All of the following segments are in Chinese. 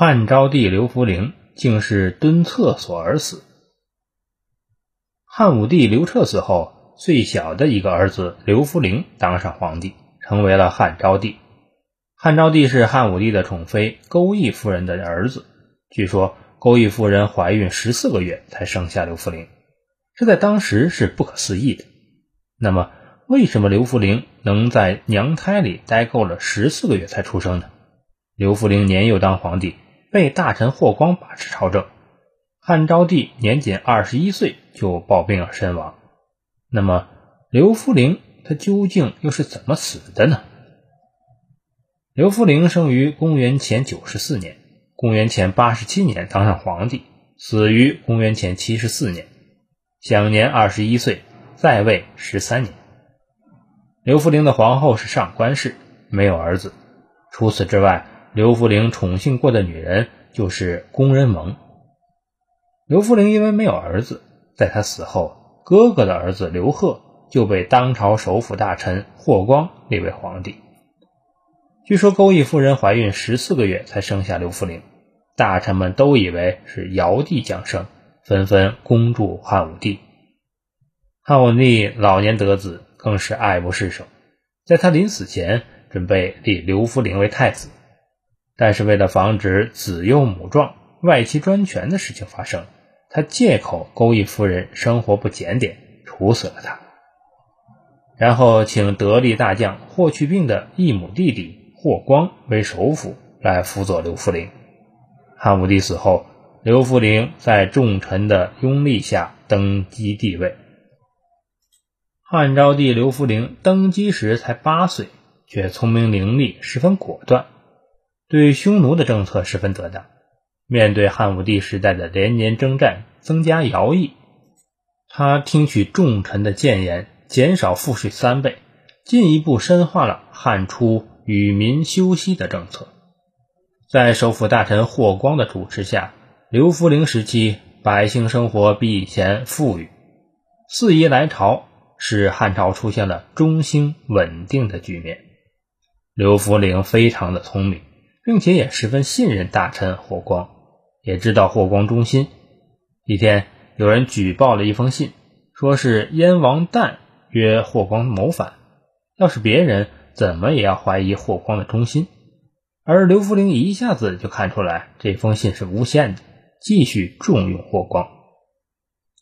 汉昭帝刘弗陵竟是蹲厕所而死。汉武帝刘彻死后，最小的一个儿子刘弗陵当上皇帝，成为了汉昭帝。汉昭帝是汉武帝的宠妃钩弋夫人的儿子。据说钩弋夫人怀孕十四个月才生下刘弗陵，这在当时是不可思议的。那么，为什么刘弗陵能在娘胎里待够了十四个月才出生呢？刘弗陵年幼当皇帝，被大臣霍光把持朝政。汉昭帝年仅二十一岁就暴病而身亡。那么，刘弗陵他究竟又是怎么死的呢？刘弗陵生于公元前九十四年，公元前八十七年当上皇帝，死于公元前七十四年，享年二十一岁，在位十三年。刘弗陵的皇后是上官氏，没有儿子。除此之外，刘弗陵宠幸过的女人就是宫人蒙。刘弗陵因为没有儿子，在他死后，哥哥的儿子刘贺就被当朝首辅大臣霍光立为皇帝。据说钩弋夫人怀孕十四个月才生下刘弗陵，大臣们都以为是尧帝降生，纷纷恭祝汉武帝。汉武帝老年得子，更是爱不释手，在他临死前准备立刘弗陵为太子。但是为了防止子幼母壮、外戚专权的事情发生，他借口钩弋夫人生活不检点，处死了他。然后请得力大将霍去病的异母弟弟霍光为首辅来辅佐刘弗陵。汉武帝死后，刘弗陵在重臣的拥立下登基帝位。汉昭帝刘弗陵登基时才八岁，却聪明伶俐，十分果断。对匈奴的政策十分得当。面对汉武帝时代的连年征战，增加徭役，他听取重臣的谏言，减少赋税三倍，进一步深化了汉初与民休息的政策。在首辅大臣霍光的主持下，刘弗陵时期百姓生活比以前富裕，四夷来朝，使汉朝出现了中兴稳定的局面。刘弗陵非常的聪明。并且也十分信任大臣霍光，也知道霍光忠心。一天，有人举报了一封信，说是燕王旦约霍光谋反。要是别人，怎么也要怀疑霍光的忠心。而刘弗陵一下子就看出来这封信是诬陷的，继续重用霍光。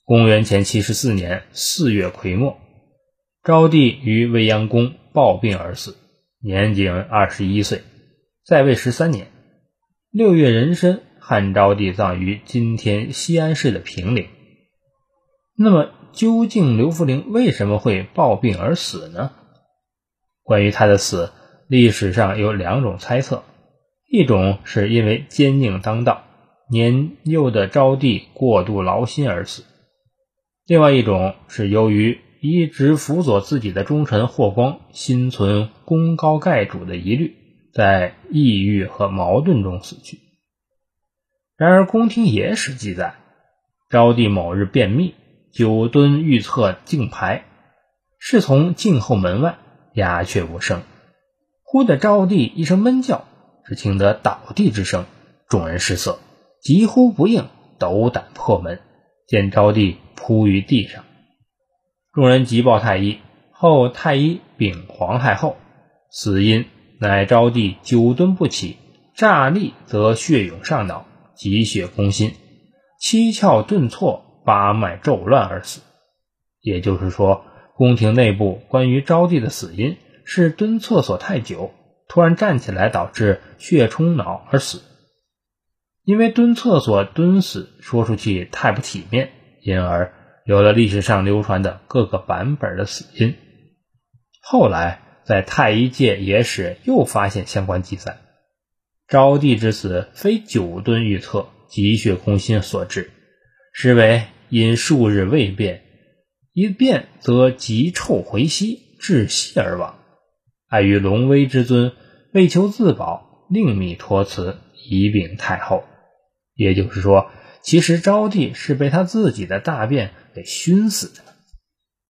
公元前七十四年四月癸末，昭帝于未央宫暴病而死，年仅二十一岁。在位十三年，六月壬申，汉昭帝葬于今天西安市的平陵。那么，究竟刘弗陵为什么会暴病而死呢？关于他的死，历史上有两种猜测：一种是因为奸佞当道，年幼的昭帝过度劳心而死；另外一种是由于一直辅佐自己的忠臣霍光心存功高盖主的疑虑。在抑郁和矛盾中死去。然而，宫廷野史记载，昭帝某日便秘，久蹲御厕静牌，侍从静候门外，鸦雀无声。忽的昭帝一声闷叫，只听得倒地之声，众人失色，急呼不应，斗胆破门，见昭帝扑于地上。众人急报太医，后太医禀皇太后，死因。乃昭帝久蹲不起，乍立则血涌上脑，急血攻心，七窍顿挫，八脉骤乱而死。也就是说，宫廷内部关于昭帝的死因是蹲厕所太久，突然站起来导致血冲脑而死。因为蹲厕所蹲死说出去太不体面，因而有了历史上流传的各个版本的死因。后来。在太医界野史又发现相关记载，昭帝之死非久蹲御厕、积血空心所致，实为因数日未便，一便则急臭回息，窒息而亡。碍于龙威之尊，为求自保，另觅托辞以禀太后。也就是说，其实昭帝是被他自己的大便给熏死的。